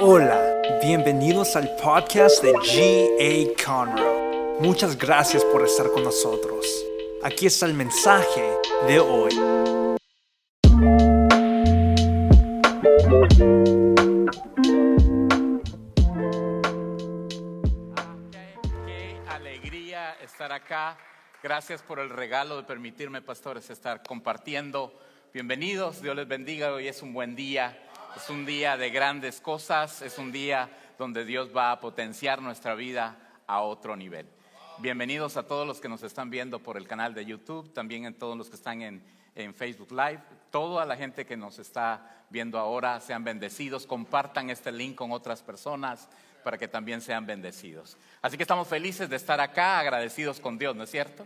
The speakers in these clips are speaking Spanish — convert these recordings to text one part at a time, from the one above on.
Hola, bienvenidos al podcast de G.A. Conroe. Muchas gracias por estar con nosotros. Aquí está el mensaje de hoy. Qué alegría estar acá. Gracias por el regalo de permitirme, pastores, estar compartiendo. Bienvenidos, Dios les bendiga. Hoy es un buen día. Es un día de grandes cosas. Es un día donde Dios va a potenciar nuestra vida a otro nivel. Bienvenidos a todos los que nos están viendo por el canal de YouTube, también a todos los que están en, en Facebook Live, toda la gente que nos está viendo ahora, sean bendecidos, compartan este link con otras personas para que también sean bendecidos. Así que estamos felices de estar acá, agradecidos con Dios, ¿no es cierto?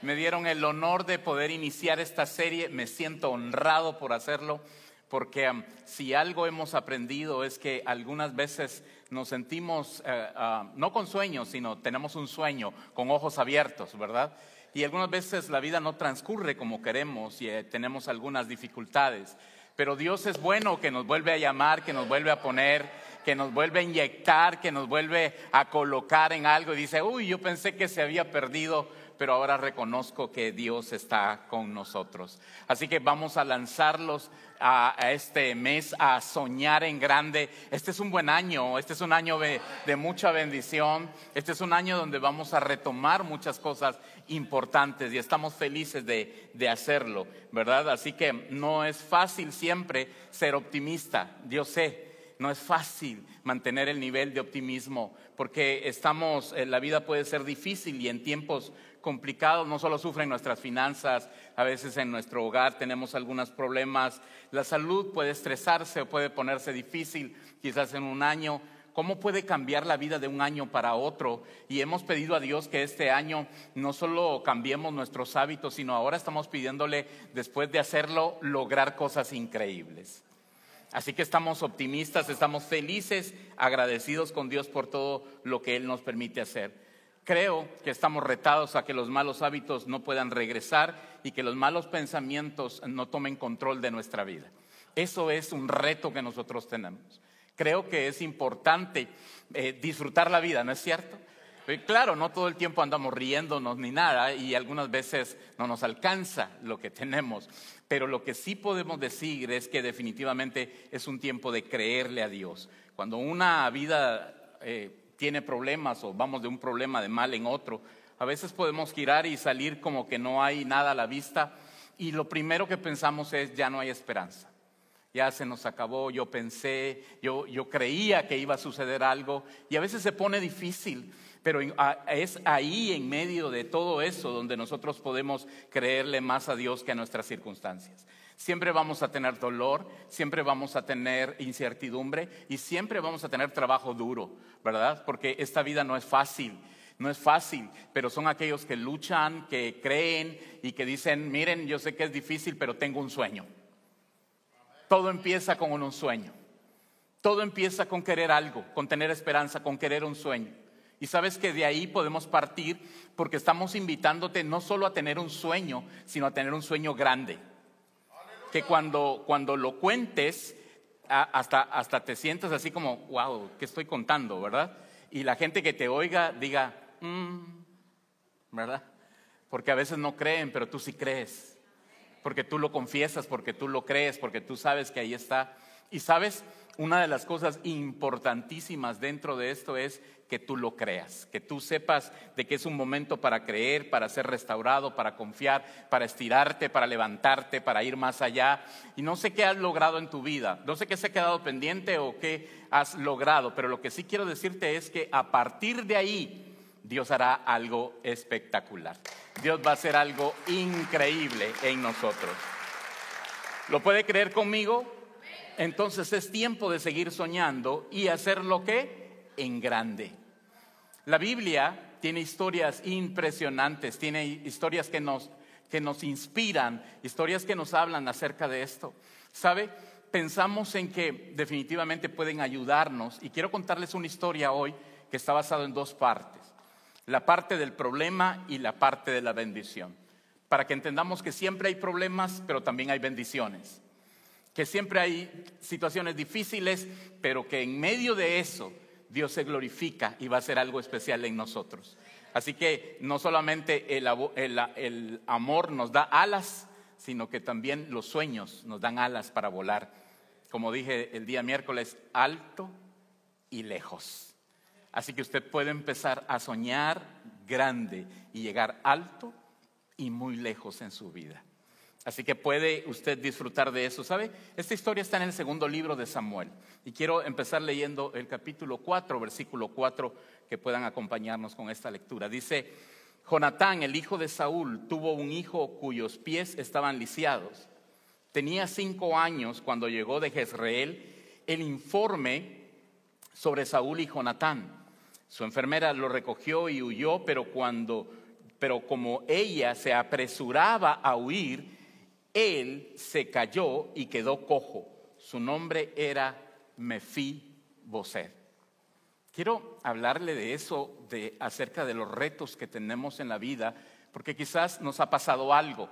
Me dieron el honor de poder iniciar esta serie, me siento honrado por hacerlo, porque um, si algo hemos aprendido es que algunas veces nos sentimos, eh, ah, no con sueños, sino tenemos un sueño con ojos abiertos, ¿verdad? Y algunas veces la vida no transcurre como queremos y eh, tenemos algunas dificultades. Pero Dios es bueno que nos vuelve a llamar, que nos vuelve a poner, que nos vuelve a inyectar, que nos vuelve a colocar en algo y dice, uy, yo pensé que se había perdido, pero ahora reconozco que Dios está con nosotros. Así que vamos a lanzarlos a, este mes a soñar en grande. Este es un buen año, este es un año de, de mucha bendición, este es un año donde vamos a retomar muchas cosas importantes y estamos felices de, de hacerlo, ¿verdad? Así que no es fácil siempre ser optimista, yo sé, no es fácil mantener el nivel de optimismo porque estamos, eh, la vida puede ser difícil y en tiempos complicados no solo sufren nuestras finanzas, a veces en nuestro hogar tenemos algunos problemas, la salud puede estresarse o puede ponerse difícil quizás en un año. ¿Cómo puede cambiar la vida de un año para otro? Y hemos pedido a Dios que este año no solo cambiemos nuestros hábitos, sino ahora estamos pidiéndole, después de hacerlo, lograr cosas increíbles. Así que estamos optimistas, estamos felices, agradecidos con Dios por todo lo que Él nos permite hacer. Creo que estamos retados a que los malos hábitos no puedan regresar y que los malos pensamientos no tomen control de nuestra vida. Eso es un reto que nosotros tenemos. Creo que es importante eh, disfrutar la vida, ¿no es cierto? Eh, Claro, no todo el tiempo andamos riéndonos ni nada y algunas veces no nos alcanza lo que tenemos, pero lo que sí podemos decir es que definitivamente es un tiempo de creerle a Dios. Cuando una vida eh, tiene problemas o vamos de un problema de mal en otro, a veces podemos girar y salir como que no hay nada a la vista y lo primero que pensamos es ya no hay esperanza. Ya se nos acabó, yo pensé, yo, yo creía que iba a suceder algo y a veces se pone difícil, pero es ahí en medio de todo eso donde nosotros podemos creerle más a Dios que a nuestras circunstancias. Siempre vamos a tener dolor, siempre vamos a tener incertidumbre y siempre vamos a tener trabajo duro, ¿verdad? Porque esta vida no es fácil. No es fácil, pero son aquellos que luchan, que creen y que dicen, miren, yo sé que es difícil, pero tengo un sueño. Todo empieza con un sueño. Todo empieza con querer algo, con tener esperanza, con querer un sueño. Y sabes que de ahí podemos partir porque estamos invitándote no solo a tener un sueño, sino a tener un sueño grande. Que cuando, cuando lo cuentes, hasta, hasta te sientas así como, wow, ¿qué estoy contando, verdad? Y la gente que te oiga diga, "Mm", ¿verdad? Porque a veces no creen, pero tú sí crees porque tú lo confiesas, porque tú lo crees, porque tú sabes que ahí está. Y sabes, una de las cosas importantísimas dentro de esto es que tú lo creas, que tú sepas de que es un momento para creer, para ser restaurado, para confiar, para estirarte, para levantarte, para ir más allá. Y no sé qué has logrado en tu vida, no sé qué se ha quedado pendiente o qué has logrado, pero lo que sí quiero decirte es que a partir de ahí Dios hará algo espectacular. Dios va a hacer algo increíble en nosotros. ¿Lo puede creer conmigo? Entonces es tiempo de seguir soñando y hacer lo que en grande. La Biblia tiene historias impresionantes, tiene historias que nos, que nos inspiran, historias que nos hablan acerca de esto. ¿Sabe? Pensamos en que definitivamente pueden ayudarnos y quiero contarles una historia hoy que está basada en dos partes. La parte del problema y la parte de la bendición. Para que entendamos que siempre hay problemas, pero también hay bendiciones. Que siempre hay situaciones difíciles, pero que en medio de eso Dios se glorifica y va a hacer algo especial en nosotros. Así que no solamente el, el amor nos da alas, sino que también los sueños nos dan alas para volar. Como dije el día miércoles, alto y lejos. Así que usted puede empezar a soñar grande y llegar alto y muy lejos en su vida. Así que puede usted disfrutar de eso. ¿Sabe? Esta historia está en el segundo libro de Samuel. Y quiero empezar leyendo el capítulo 4, versículo 4, que puedan acompañarnos con esta lectura. Dice, Jonatán, el hijo de Saúl, tuvo un hijo cuyos pies estaban lisiados. Tenía cinco años cuando llegó de Jezreel el informe sobre Saúl y Jonatán. Su enfermera lo recogió y huyó, pero cuando, pero como ella se apresuraba a huir, él se cayó y quedó cojo. Su nombre era Boset. Quiero hablarle de eso, de acerca de los retos que tenemos en la vida, porque quizás nos ha pasado algo.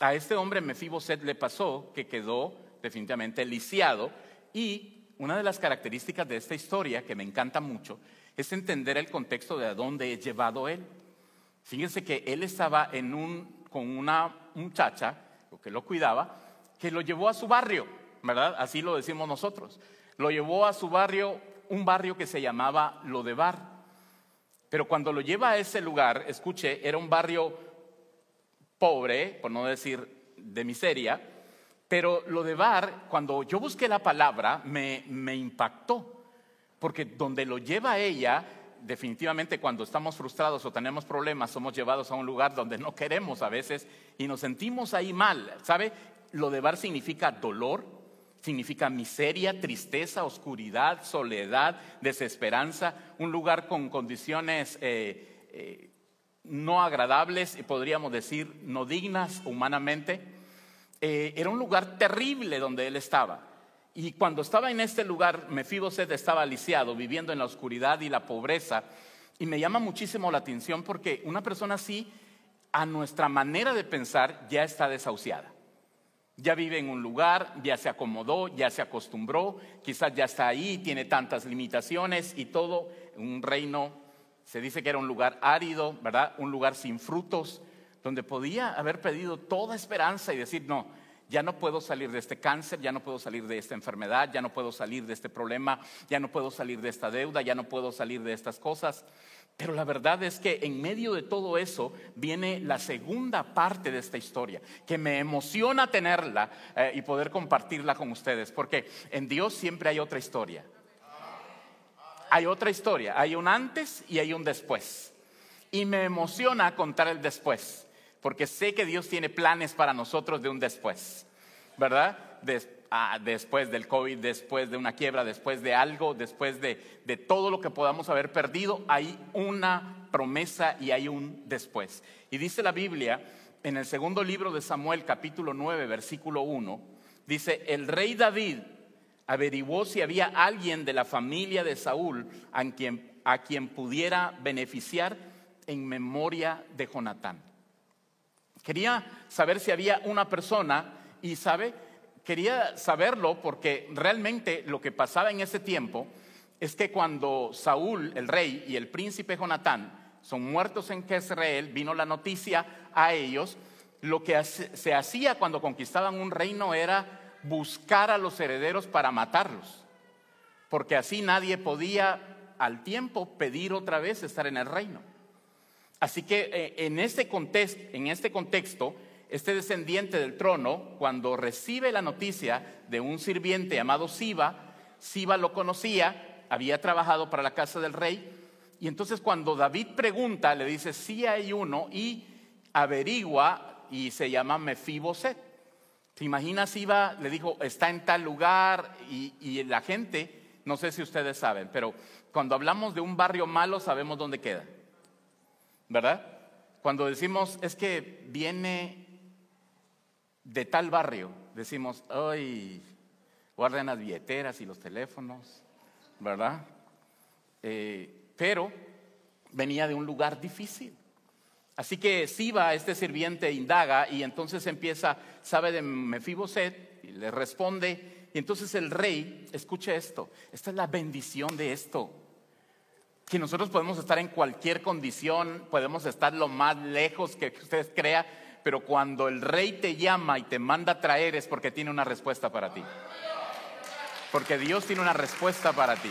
A este hombre Mefiboset le pasó que quedó definitivamente lisiado y una de las características de esta historia que me encanta mucho es entender el contexto de a dónde he llevado él. Fíjense que él estaba con una muchacha que lo cuidaba, que lo llevó a su barrio, ¿verdad? Así lo decimos nosotros. Lo llevó a su barrio, un barrio que se llamaba Lodebar. Pero cuando lo lleva a ese lugar, escuche, era un barrio pobre, por no decir de miseria, pero Lodebar, cuando yo busqué la palabra, me, me impactó, porque donde lo lleva ella definitivamente cuando estamos frustrados o tenemos problemas, somos llevados a un lugar donde no queremos a veces y nos sentimos ahí mal. ¿Sabe? Lo de bar significa dolor, significa miseria, tristeza, oscuridad, soledad, desesperanza, un lugar con condiciones eh, eh, no agradables podríamos decir no dignas humanamente. Eh, era un lugar terrible donde él estaba. Y cuando estaba en este lugar, Mefiboset estaba lisiado, viviendo en la oscuridad y la pobreza. Y me llama muchísimo la atención porque una persona así, a nuestra manera de pensar, ya está desahuciada. Ya vive en un lugar, ya se acomodó, ya se acostumbró, quizás ya está ahí, tiene tantas limitaciones y todo. Un reino, se dice que era un lugar árido, ¿verdad? Un lugar sin frutos, donde podía haber pedido toda esperanza y decir, no, ya no puedo salir de este cáncer, ya no puedo salir de esta enfermedad, ya no puedo salir de este problema, ya no puedo salir de esta deuda, ya no puedo salir de estas cosas. Pero la verdad es que en medio de todo eso viene la segunda parte de esta historia, que me emociona tenerla eh, y poder compartirla con ustedes, porque en Dios siempre hay otra historia. Hay otra historia, hay un antes y hay un después. Y me emociona contar el después porque sé que Dios tiene planes para nosotros de un después, ¿verdad? Ah, después del COVID, después de una quiebra, después de algo, después de, de todo lo que podamos haber perdido, hay una promesa y hay un después. Y dice la Biblia en el segundo libro de Samuel, capítulo 9, versículo 1, dice, el rey David averiguó si había alguien de la familia de Saúl a quien, a quien pudiera beneficiar en memoria de Jonatán. Quería saber si había una persona y sabe, quería saberlo porque realmente lo que pasaba en ese tiempo es que cuando Saúl, el rey, y el príncipe Jonatán son muertos en Jezreel, vino la noticia a ellos, lo que se hacía cuando conquistaban un reino era buscar a los herederos para matarlos, porque así nadie podía al tiempo pedir otra vez estar en el reino. Así que eh, en, este contexto, en este contexto, este descendiente del trono, cuando recibe la noticia de un sirviente llamado Siba, Siba lo conocía, había trabajado para la casa del rey, y entonces cuando David pregunta, le dice, sí hay uno, y averigua, y se llama Mefiboset. ¿Te imaginas Siba? Le dijo, está en tal lugar, y, y la gente, no sé si ustedes saben, pero cuando hablamos de un barrio malo, sabemos dónde queda. ¿Verdad? Cuando decimos es que viene de tal barrio, decimos, ay, guarden las billeteras y los teléfonos, ¿verdad? Eh, pero venía de un lugar difícil. Así que Siba, este sirviente, indaga y entonces empieza, sabe de Mefiboset, Y le responde, y entonces el rey, escuche esto, esta es la bendición de esto, que nosotros podemos estar en cualquier condición, podemos estar lo más lejos que usted crea, pero cuando el rey te llama y te manda a traer es porque tiene una respuesta para ti. Porque Dios tiene una respuesta para ti.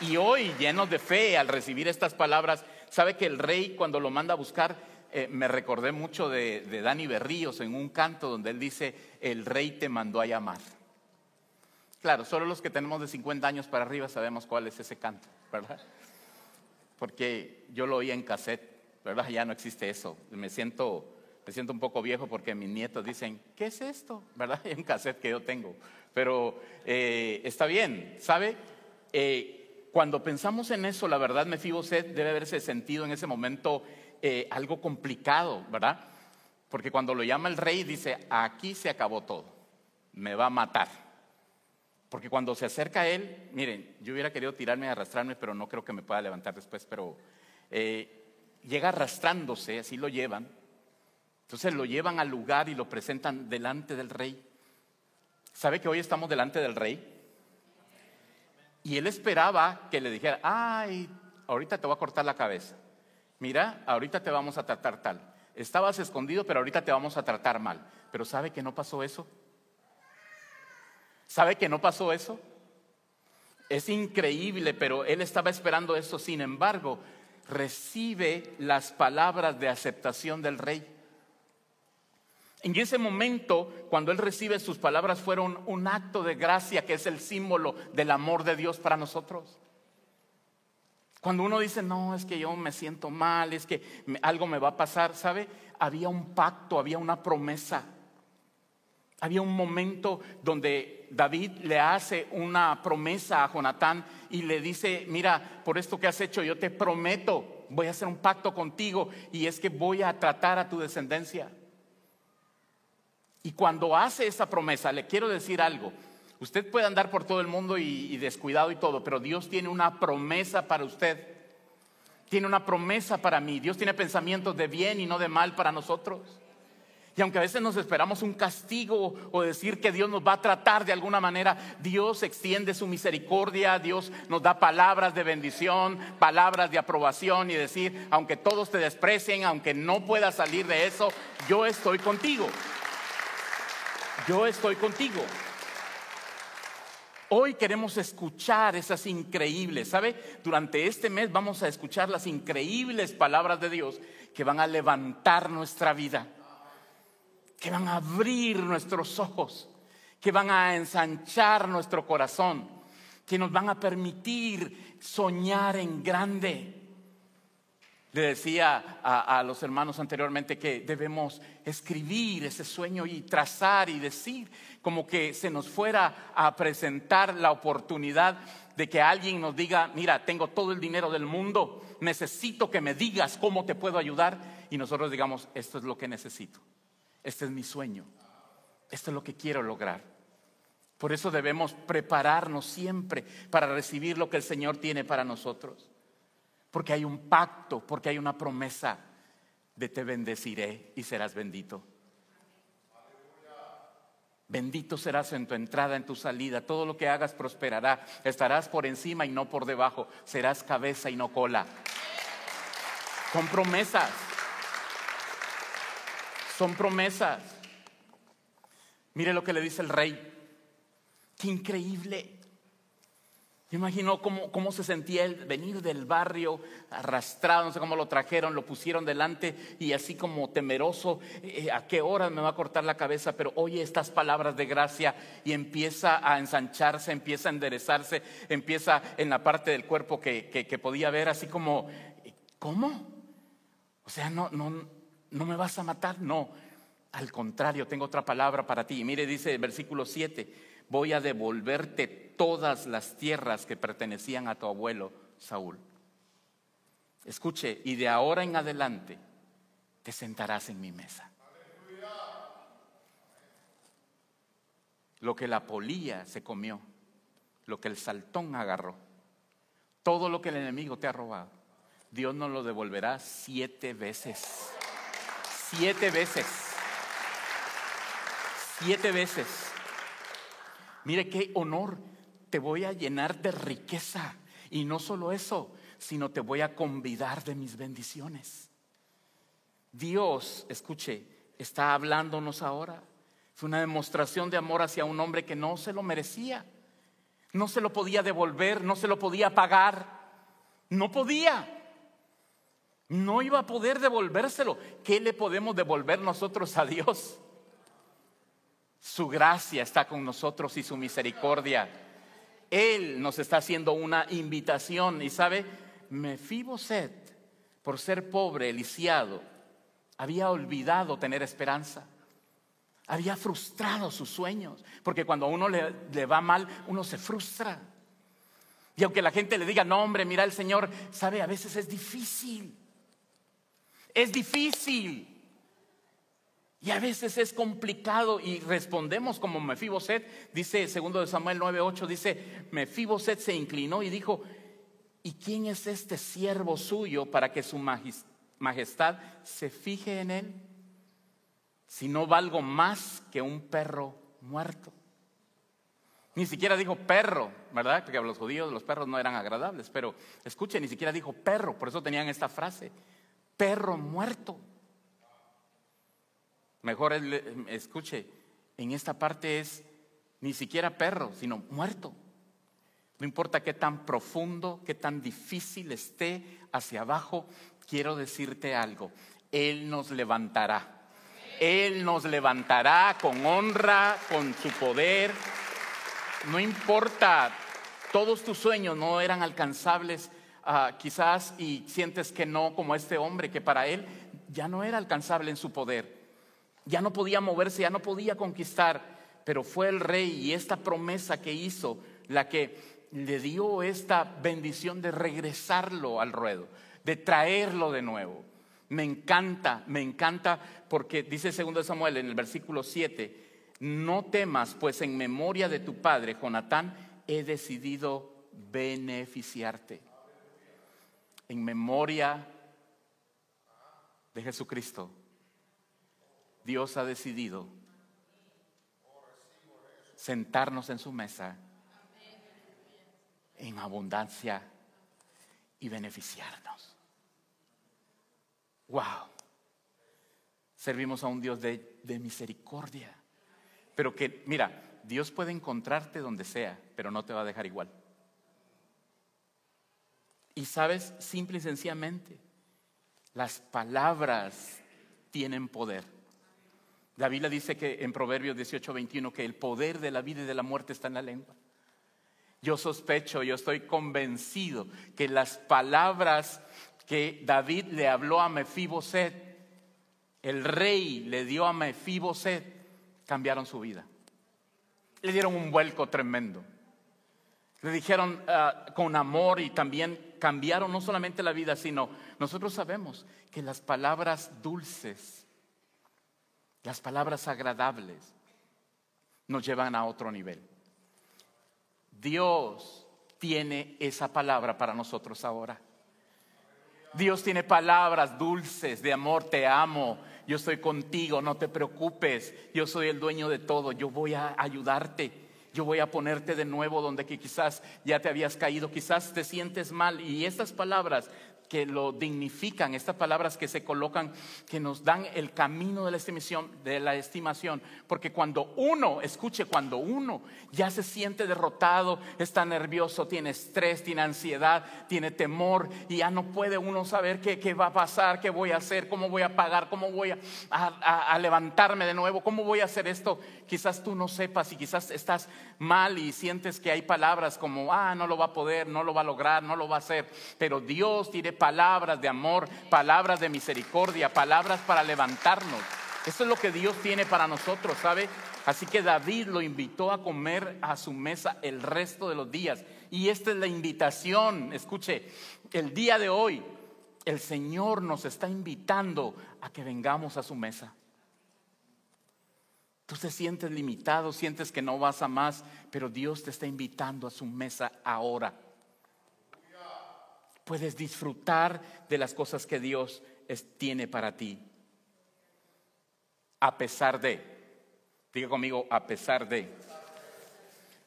Y hoy, llenos de fe al recibir estas palabras, sabe que el rey cuando lo manda a buscar, eh, me recordé mucho de, de Dani Berríos en un canto donde él dice, el rey te mandó a llamar. Claro, solo los que tenemos de 50 años para arriba sabemos cuál es ese canto, ¿verdad? Porque yo lo oía en cassette ¿verdad? Ya no existe eso. Me siento, me siento un poco viejo porque mis nietos dicen, ¿qué es esto? ¿Verdad? Hay un cassette que yo tengo. Pero eh, está bien, ¿sabe? Eh, cuando pensamos en eso, la verdad, me fijo, usted debe haberse sentido en ese momento eh, algo complicado, ¿verdad? Porque cuando lo llama el rey, dice, aquí se acabó todo, me va a matar. Porque cuando se acerca a él, miren, yo hubiera querido tirarme y arrastrarme, pero no creo que me pueda levantar después, pero llega arrastrándose, así lo llevan. Entonces lo llevan al lugar y lo presentan delante del rey. ¿Sabe que hoy estamos delante del rey? Y él esperaba que le dijera, ay, ahorita te voy a cortar la cabeza. Mira, ahorita te vamos a tratar tal. Estabas escondido, pero ahorita te vamos a tratar mal. Pero ¿sabe que no pasó eso? ¿Sabe que no pasó eso? Es increíble, pero él estaba esperando eso. Sin embargo, recibe las palabras de aceptación del rey. En ese momento, cuando él recibe sus palabras, fueron un acto de gracia que es el símbolo del amor de Dios para nosotros. Cuando uno dice, no, es que yo me siento mal, es que algo me va a pasar, ¿sabe? Había un pacto, había una promesa. Había un momento donde David le hace una promesa a Jonatán y le dice, mira, por esto que has hecho, yo te prometo, voy a hacer un pacto contigo y es que voy a tratar a tu descendencia. Y cuando hace esa promesa, le quiero decir algo. Usted puede andar por todo el mundo y, y descuidado y todo, pero Dios tiene una promesa para usted. Tiene una promesa para mí. Dios tiene pensamientos de bien y no de mal para nosotros. Y aunque a veces nos esperamos un castigo o decir que Dios nos va a tratar de alguna manera, Dios extiende su misericordia, Dios nos da palabras de bendición, palabras de aprobación y decir, aunque todos te desprecien, aunque no puedas salir de eso, yo estoy contigo. Yo estoy contigo. Hoy queremos escuchar esas increíbles, ¿sabe? Durante este mes vamos a escuchar las increíbles palabras de Dios que van a levantar nuestra vida que van a abrir nuestros ojos, que van a ensanchar nuestro corazón, que nos van a permitir soñar en grande. Le decía a, los hermanos anteriormente que debemos escribir ese sueño y trazar y decir como que se nos fuera a presentar la oportunidad de que alguien nos diga, mira, tengo todo el dinero del mundo, necesito que me digas cómo te puedo ayudar y nosotros digamos, esto es lo que necesito. Este es mi sueño. Esto es lo que quiero lograr. Por eso debemos prepararnos siempre para recibir lo que el Señor tiene para nosotros. Porque hay un pacto, porque hay una promesa de te bendeciré y serás bendito. Bendito serás en tu entrada, en tu salida. Todo lo que hagas prosperará. Estarás por encima y no por debajo. Serás cabeza y no cola. Con promesas. Son promesas. Mire lo que le dice el rey. Qué increíble. imagino cómo, cómo, se sentía él venir del barrio arrastrado, no sé cómo lo trajeron, lo pusieron delante y así como temeroso, eh, a qué hora me va a cortar la cabeza, pero oye estas palabras de gracia y empieza a ensancharse, empieza a enderezarse, empieza en la parte del cuerpo que, que podía ver así como, ¿cómo? O sea, no, no, no me vas a matar, no. Al contrario, tengo otra palabra para ti. Mire, dice el versículo 7, voy a devolverte todas las tierras que pertenecían a tu abuelo Saúl. Escuche, y de ahora en adelante te sentarás en mi mesa. Lo que la polilla se comió, lo que el saltón agarró, todo lo que el enemigo te ha robado, Dios nos lo devolverá siete veces siete veces. siete veces. Mire qué honor, te voy a llenar de riqueza. Y no solo eso, sino te voy a convidar de mis bendiciones. Dios, escuche, está hablándonos ahora. Es una demostración de amor hacia un hombre que no se lo merecía. No se lo podía devolver, no se lo podía pagar. No podía. No iba a poder devolvérselo. ¿Qué le podemos devolver nosotros a Dios? Su gracia está con nosotros y su misericordia. Él nos está haciendo una invitación y sabe, Mefiboset, por ser pobre, lisiado, había olvidado tener esperanza. Había frustrado sus sueños, porque cuando a uno le, le, va mal, uno se frustra. Y aunque la gente le diga, no hombre, mira el Señor, sabe, a veces es difícil. Es difícil. Y a veces es complicado y respondemos como Mefiboset, dice segundo de Samuel 9:8 dice, Mefiboset se inclinó y dijo, ¿y quién es este siervo suyo para que su majestad se fije en él? Si no valgo más que un perro muerto. Ni siquiera dijo perro, ¿verdad? Porque a los judíos los perros no eran agradables, pero escuche, ni siquiera dijo perro, por eso tenían esta frase, perro muerto. Mejor escuche, en esta parte es ni siquiera perro, sino muerto. No importa qué tan profundo, qué tan difícil esté hacia abajo, quiero decirte algo. Él nos levantará. Él nos levantará con honra, con su poder. No importa, todos tus sueños no eran alcanzables ah, quizás y sientes que no, como este hombre, que para él ya no era alcanzable en su poder ya no podía moverse, ya no podía conquistar, pero fue el rey y esta promesa que hizo la que le dio esta bendición de regresarlo al ruedo, de traerlo de nuevo. Me encanta, me encanta porque dice segundo Samuel en el versículo 7, no temas, pues en memoria de tu padre Jonatán he decidido beneficiarte. En memoria de Jesucristo Dios ha decidido sentarnos en su mesa en abundancia y beneficiarnos. Wow. Servimos a un Dios de, de, misericordia. Pero que, mira, Dios puede encontrarte donde sea, pero no te va a dejar igual. Y sabes, simple y sencillamente, las palabras tienen poder. La Biblia dice que en Proverbios 18, 21 que el poder de la vida y de la muerte está en la lengua. Yo sospecho, yo estoy convencido que las palabras que David le habló a Mefiboset, el rey le dio a Mefiboset, cambiaron su vida. Le dieron un vuelco tremendo. Le dijeron ah, con amor y también cambiaron no solamente la vida, sino nosotros sabemos que las palabras dulces las palabras agradables nos llevan a otro nivel. Dios tiene esa palabra para nosotros ahora. Dios tiene palabras dulces de amor, te amo, yo estoy contigo, no te preocupes, yo soy el dueño de todo, yo voy a ayudarte, yo voy a ponerte de nuevo donde que quizás ya te habías caído, quizás te sientes mal. Y estas palabras que lo dignifican, estas palabras que se colocan, que nos dan el camino de la estimación, de la estimación, porque cuando uno, escuche, cuando uno ya se siente derrotado, está nervioso, tiene estrés, tiene ansiedad, tiene temor y ya no puede uno saber qué, qué va a pasar, qué voy a hacer, cómo voy a pagar, cómo voy a, a levantarme de nuevo, cómo voy a hacer esto, quizás tú no sepas y quizás estás mal y sientes que hay palabras como, ah, no lo va a poder, no lo va a lograr, no lo va a hacer, pero Dios tiene palabras de amor, palabras de misericordia, palabras para levantarnos. Eso es lo que Dios tiene para nosotros, ¿sabe? Así que David lo invitó a comer a su mesa el resto de los días. Y esta es la invitación, escuche, el día de hoy el Señor nos está invitando a que vengamos a su mesa. Tú te sientes limitado, sientes que no vas a más, pero Dios te está invitando a su mesa ahora. Puedes disfrutar de las cosas que Dios tiene para ti. A pesar de, Diga conmigo, a pesar de.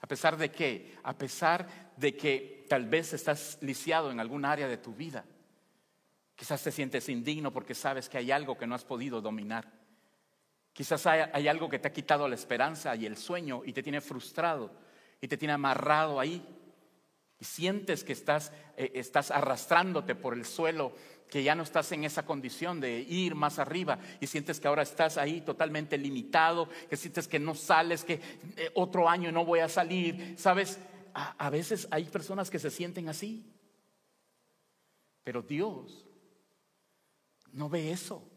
¿A pesar de qué? A pesar de que tal vez estás lisiado en algún área de tu vida. Quizás te sientes indigno porque sabes que hay algo que no has podido dominar. Quizás hay, algo que te ha quitado la esperanza y el sueño y te tiene frustrado y te tiene amarrado ahí. Y sientes que estás, eh, estás arrastrándote por el suelo, que ya no estás en esa condición de ir más arriba y sientes que ahora estás ahí totalmente limitado, que sientes que no sales, que eh, otro año no voy a salir. Sabes, a veces hay personas que se sienten así. Pero Dios no ve eso.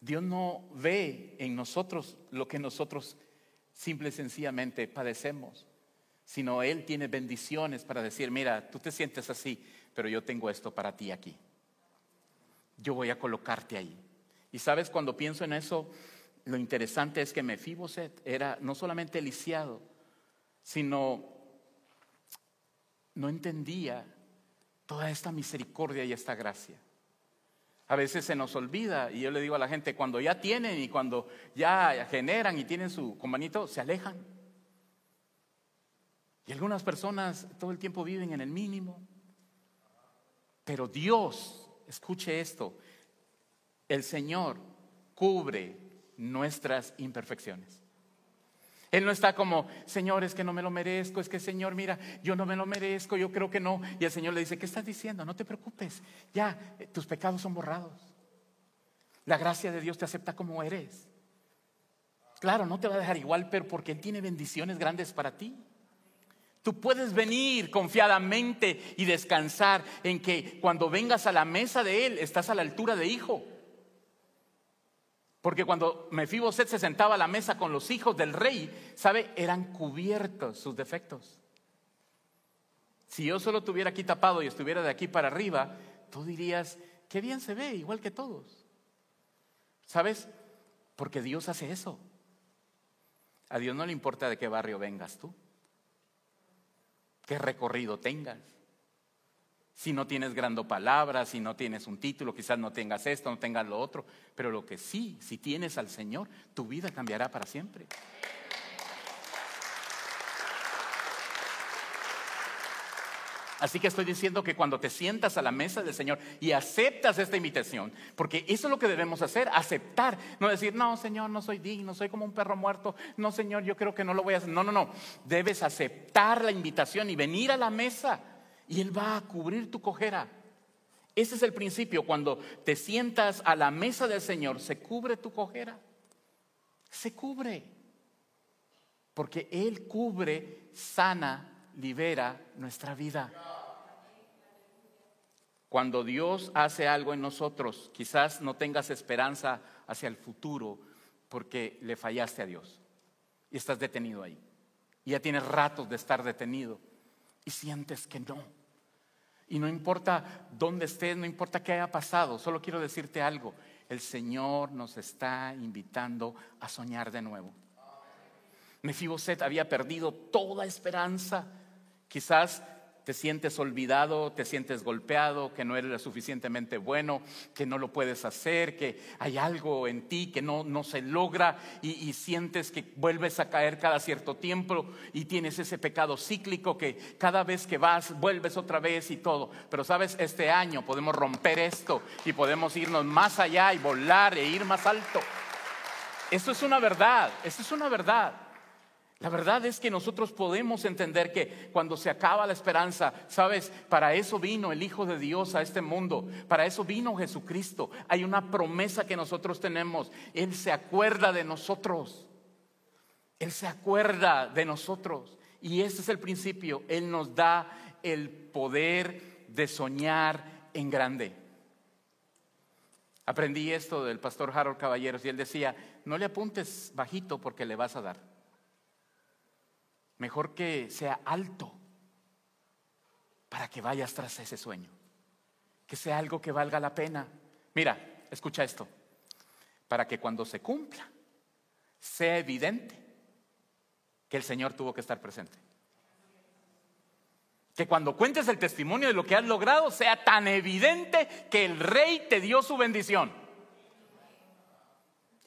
Dios no ve en nosotros lo que nosotros simple y sencillamente padecemos, sino Él tiene bendiciones para decir, mira, tú te sientes así, pero yo tengo esto para ti aquí. Yo voy a colocarte ahí. Y sabes, cuando pienso en eso, lo interesante es que Mefiboset era no solamente lisiado, sino no entendía toda esta misericordia y esta gracia. A veces se nos olvida y yo le digo a la gente, cuando ya tienen y cuando ya generan y tienen su compañito, se alejan. Y algunas personas todo el tiempo viven en el mínimo. Pero Dios, escuche esto, el Señor cubre nuestras imperfecciones. Él no está como, Señor, es que no me lo merezco, es que Señor, mira, yo no me lo merezco, yo creo que no. Y el Señor le dice, ¿qué estás diciendo? No te preocupes, ya, eh, tus pecados son borrados. La gracia de Dios te acepta como eres. Claro, no te va a dejar igual, pero porque Él tiene bendiciones grandes para ti. Tú puedes venir confiadamente y descansar en que cuando vengas a la mesa de Él estás a la altura de hijo. Porque cuando Mefiboset se sentaba a la mesa con los hijos del rey, ¿sabe? Eran cubiertos sus defectos. Si yo solo tuviera aquí tapado y estuviera de aquí para arriba, tú dirías, qué bien se ve, igual que todos. ¿Sabes? Porque Dios hace eso. A Dios no le importa de qué barrio vengas tú, qué recorrido tengas. Si no tienes grande palabra, si no tienes un título, quizás no tengas esto, no tengas lo otro. Pero lo que sí, si tienes al Señor, tu vida cambiará para siempre. Así que estoy diciendo que cuando te sientas a la mesa del Señor y aceptas esta invitación, porque eso es lo que debemos hacer, aceptar, no decir, no, Señor, no soy digno, soy como un perro muerto, no, Señor, yo creo que no lo voy a hacer. No, no, no, debes aceptar la invitación y venir a la mesa y Él va a cubrir tu cojera. Ese es el principio. Cuando te sientas a la mesa del Señor, se cubre tu cojera. Se cubre. Porque Él cubre, sana, libera nuestra vida. Cuando Dios hace algo en nosotros, quizás no tengas esperanza hacia el futuro porque le fallaste a Dios y estás detenido ahí. Y ya tienes ratos de estar detenido y sientes que no. Y no importa dónde estés, no importa qué haya pasado, solo quiero decirte algo. El Señor nos está invitando a soñar de nuevo. Mefiboset había perdido toda esperanza. Quizás te sientes olvidado, te sientes golpeado, que no eres suficientemente bueno, que no lo puedes hacer, que hay algo en ti que no, no se logra y, y, sientes que vuelves a caer cada cierto tiempo y tienes ese pecado cíclico que cada vez que vas vuelves otra vez y todo. Pero sabes, este año podemos romper esto y podemos irnos más allá y volar e ir más alto. Eso es una verdad, eso es una verdad. La verdad es que nosotros podemos entender que cuando se acaba la esperanza, sabes, para eso vino el Hijo de Dios a este mundo, para eso vino Jesucristo. Hay una promesa que nosotros tenemos. Él se acuerda de nosotros. Él se acuerda de nosotros. Y ese es el principio. Él nos da el poder de soñar en grande. Aprendí esto del pastor Harold Caballeros y él decía, no le apuntes bajito porque le vas a dar. Mejor que sea alto para que vayas tras ese sueño. Que sea algo que valga la pena. Mira, escucha esto. Para que cuando se cumpla, sea evidente que el Señor tuvo que estar presente. Que cuando cuentes el testimonio de lo que has logrado, sea tan evidente que el rey te dio su bendición.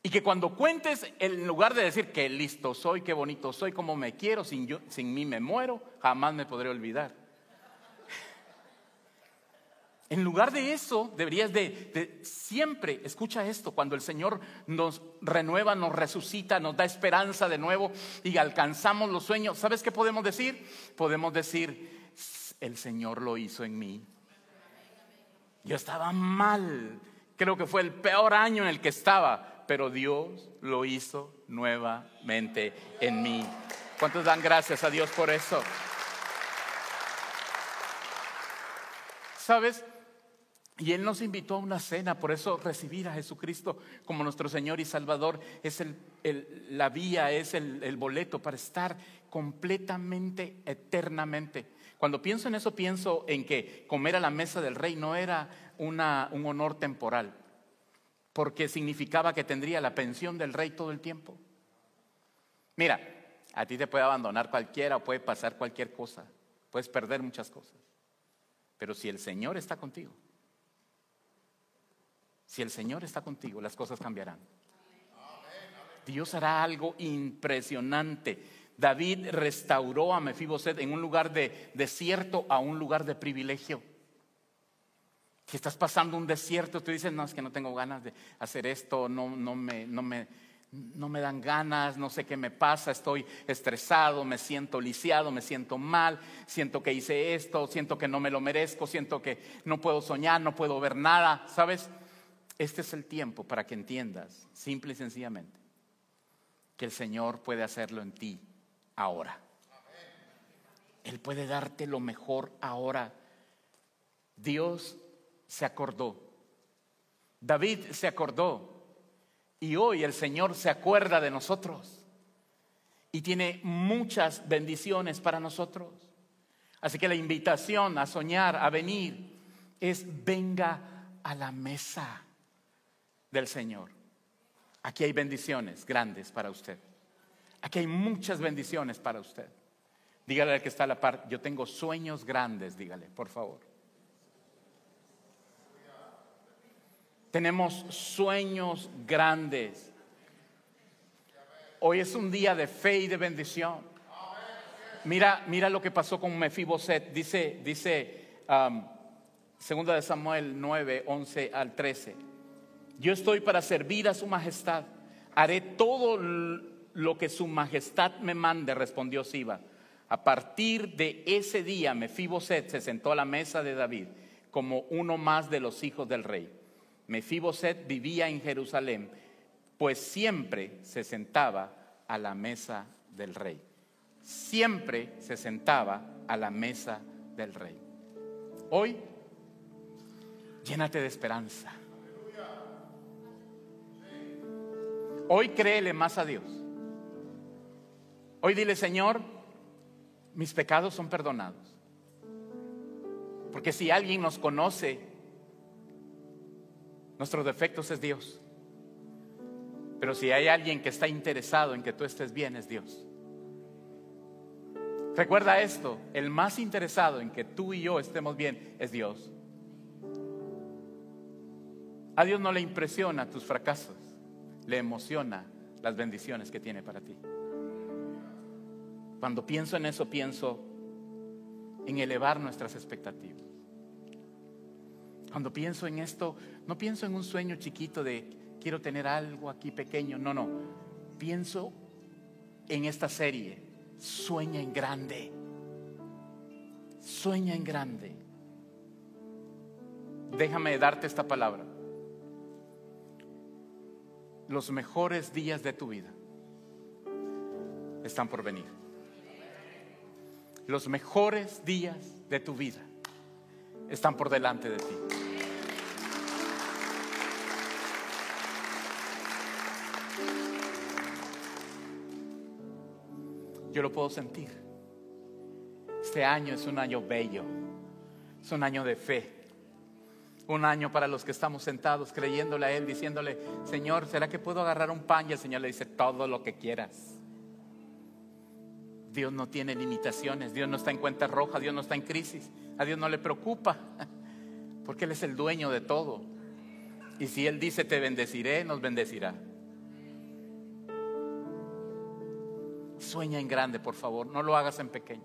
Y que cuando cuentes, en lugar de decir que listo soy, qué bonito soy, como me quiero, sin mí me muero, jamás me podré olvidar. En lugar de eso, deberías de, siempre, escucha esto, cuando el Señor nos renueva, nos resucita, nos da esperanza de nuevo y alcanzamos los sueños, ¿sabes qué podemos decir? Podemos decir, el Señor lo hizo en mí. Yo estaba mal, creo que fue el peor año en el que estaba, pero Dios lo hizo nuevamente en mí. ¿Cuántos dan gracias a Dios por eso? ¿Sabes? Y Él nos invitó a una cena, por eso recibir a Jesucristo como nuestro Señor y Salvador es la vía, es el, boleto para estar completamente, eternamente. Cuando pienso en eso, pienso en que comer a la mesa del rey no era un honor temporal, porque significaba que tendría la pensión del rey todo el tiempo. Mira, a ti te puede abandonar cualquiera o puede pasar cualquier cosa, puedes perder muchas cosas, pero si el Señor está contigo, si el Señor está contigo, las cosas cambiarán. Dios hará algo impresionante. David restauró a Mefiboset en un lugar de desierto a un lugar de privilegio. Si estás pasando un desierto, tú dices, no, es que no tengo ganas de hacer esto, no, no, me, no, me, no me dan ganas, no sé qué me pasa, estoy estresado, me siento lisiado, me siento mal, siento que hice esto, siento que no me lo merezco, siento que no puedo soñar, no puedo ver nada, ¿sabes? Este es el tiempo para que entiendas, simple y sencillamente, que el Señor puede hacerlo en ti ahora. Él puede darte lo mejor ahora. Dios se acordó. David se acordó. Y hoy el Señor se acuerda de nosotros. Y tiene muchas bendiciones para nosotros. Así que la invitación a soñar, a venir, es venga a la mesa del Señor. Aquí hay bendiciones grandes para usted. Aquí hay muchas bendiciones para usted. Dígale al que está a la par, yo tengo sueños grandes, dígale, por favor. Tenemos sueños grandes. Hoy es un día de fe y de bendición. Mira, mira lo que pasó con Mefiboset. Dice, dice, um, segunda de Samuel 9, 11 al 13. Yo estoy para servir a su majestad. Haré todo lo que su majestad me mande, respondió Siba. A partir de ese día, Mefiboset se sentó a la mesa de David como uno más de los hijos del rey. Mefiboset vivía en Jerusalén, pues siempre se sentaba a la mesa del rey. Siempre se sentaba a la mesa del rey. Hoy, llénate de esperanza Hoy créele más a Dios. Hoy dile, Señor, mis pecados son perdonados. Porque si alguien nos conoce, nuestros defectos es Dios. Pero si hay alguien que está interesado en que tú estés bien, es Dios. Recuerda esto, el más interesado en que tú y yo estemos bien es Dios. A Dios no le impresiona tus fracasos le emociona las bendiciones que tiene para ti. Cuando pienso en eso, pienso en elevar nuestras expectativas. Cuando pienso en esto, no pienso en un sueño chiquito de quiero tener algo aquí pequeño, no, no. Pienso en esta serie, sueña en grande. Sueña en grande. Déjame darte esta palabra los mejores días de tu vida están por venir. Los mejores días de tu vida están por delante de ti. Yo lo puedo sentir. Este año es un año bello, es un año de fe, un año para los que estamos sentados creyéndole a Él, diciéndole, Señor, ¿será que puedo agarrar un pan? Y el Señor le dice, todo lo que quieras. Dios no tiene limitaciones, Dios no está en cuenta roja, Dios no está en crisis, a Dios no le preocupa, porque Él es el dueño de todo. Y si Él dice, te bendeciré, nos bendecirá. Sueña en grande, por favor, no lo hagas en pequeño.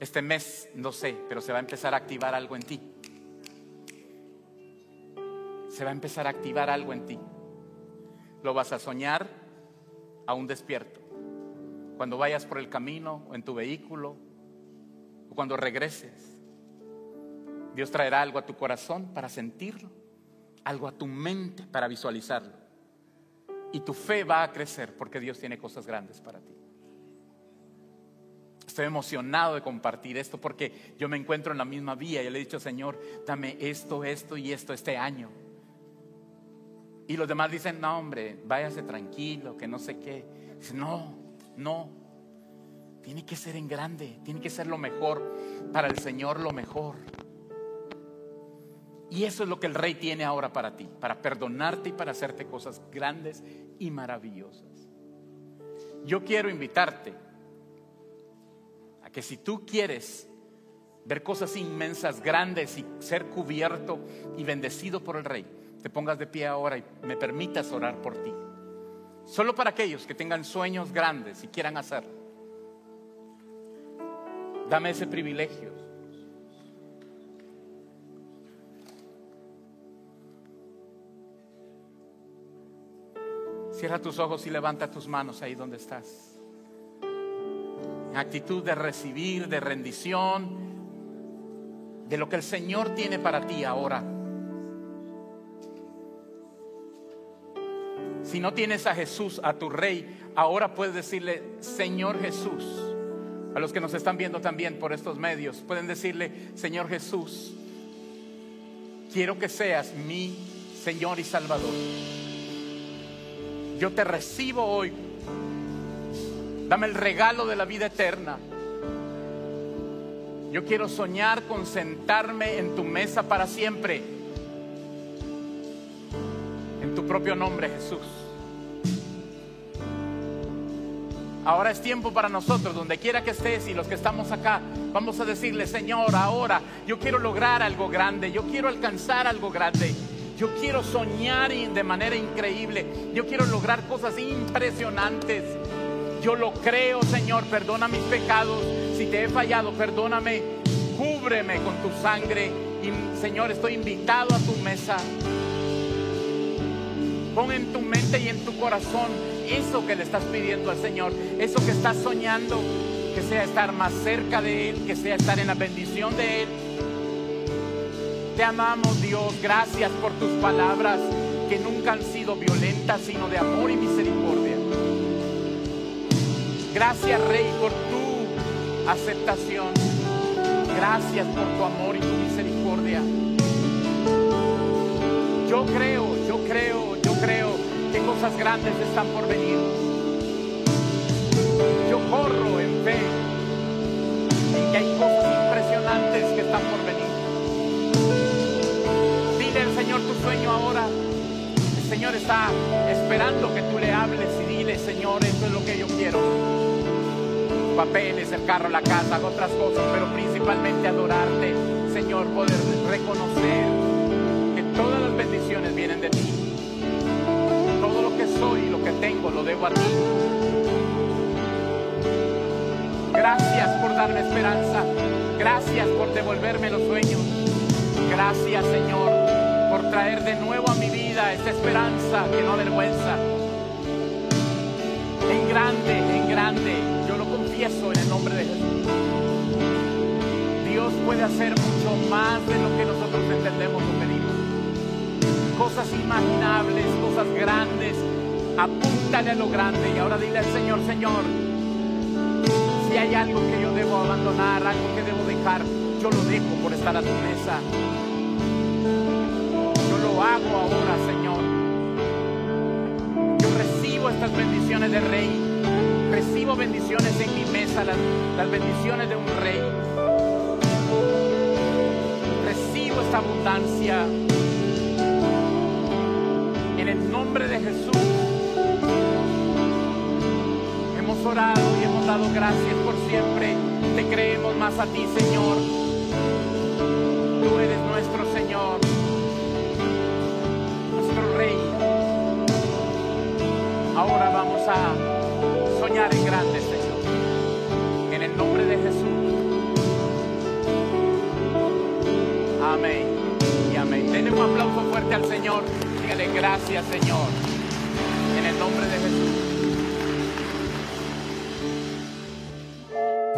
Este mes, no sé, pero se va a empezar a activar algo en ti. Se va a empezar a activar algo en ti. Lo vas a soñar aún despierto. Cuando vayas por el camino o en tu vehículo o cuando regreses. Dios traerá algo a tu corazón para sentirlo, algo a tu mente para visualizarlo. Y tu fe va a crecer porque Dios tiene cosas grandes para ti. Estoy emocionado de compartir esto porque yo me encuentro en la misma vía y le he dicho, Señor, dame esto, esto y esto este año. Y los demás dicen, no, hombre, váyase tranquilo, que no sé qué. Dice, no, no. Tiene que ser en grande, tiene que ser lo mejor. Para el Señor lo mejor. Y eso es lo que el rey tiene ahora para ti, para perdonarte y para hacerte cosas grandes y maravillosas. Yo quiero invitarte a que si tú quieres ver cosas inmensas, grandes y ser cubierto y bendecido por el rey, te pongas de pie ahora y me permitas orar por ti. Solo para aquellos que tengan sueños grandes y quieran hacerlo. Dame ese privilegio. Cierra tus ojos y levanta tus manos ahí donde estás. En actitud de recibir, de rendición, de lo que el Señor tiene para ti ahora. Si no tienes a Jesús, a tu Rey, ahora puedes decirle, Señor Jesús. A los que nos están viendo también por estos medios, pueden decirle, Señor Jesús, quiero que seas mi Señor y Salvador. Yo te recibo hoy. Dame el regalo de la vida eterna. Yo quiero soñar con sentarme en tu mesa para siempre. En tu propio nombre, Jesús. Ahora es tiempo para nosotros, donde quiera que estés y los que estamos acá, vamos a decirle, Señor, ahora yo quiero lograr algo grande, yo quiero alcanzar algo grande. Yo quiero soñar de manera increíble. Yo quiero lograr cosas impresionantes. Yo lo creo, Señor. Perdona mis pecados. Si te he fallado, perdóname. Cúbreme con tu sangre. Y, Señor, estoy invitado a tu mesa. Pon en tu mente y en tu corazón eso que le estás pidiendo al Señor. Eso que estás soñando. Que sea estar más cerca de Él. Que sea estar en la bendición de Él te amamos Dios, gracias por tus palabras que nunca han sido violentas, sino de amor y misericordia. Gracias Rey por tu aceptación. Gracias por tu amor y tu misericordia. Yo creo, yo creo, yo creo que cosas grandes están por venir. Yo corro en fe en que hay cosas impresionantes que están por venir. Señor tu sueño ahora. El Señor está esperando que tú le hables y dile, Señor, esto es lo que yo quiero. Papeles, el carro, la casa, otras cosas, pero principalmente adorarte, Señor, poder reconocer que todas las bendiciones vienen de ti. Todo lo que soy y lo que tengo lo debo a ti. Gracias por darme esperanza. Gracias por devolverme los sueños. Gracias, Señor, traer de nuevo a mi vida esta esperanza que no avergüenza. En grande, en grande, yo lo confieso en el nombre de Jesús. Dios puede hacer mucho más de lo que nosotros entendemos o pedimos. Cosas imaginables, cosas grandes. Apúntale a lo grande y ahora dile al Señor, Señor, si hay algo que yo debo abandonar, algo que debo dejar, yo lo dejo por estar a tu mesa ahora, Señor. Yo recibo estas bendiciones de Rey. Recibo bendiciones en mi mesa, las bendiciones de un Rey. Recibo esta abundancia. En el nombre de Jesús. Hemos orado y hemos dado gracias por siempre. Te creemos más a ti, Señor. A soñar en grande, Señor. En el nombre de Jesús. Amén. Y amén. Denle un aplauso fuerte al Señor. Dígale gracias, Señor.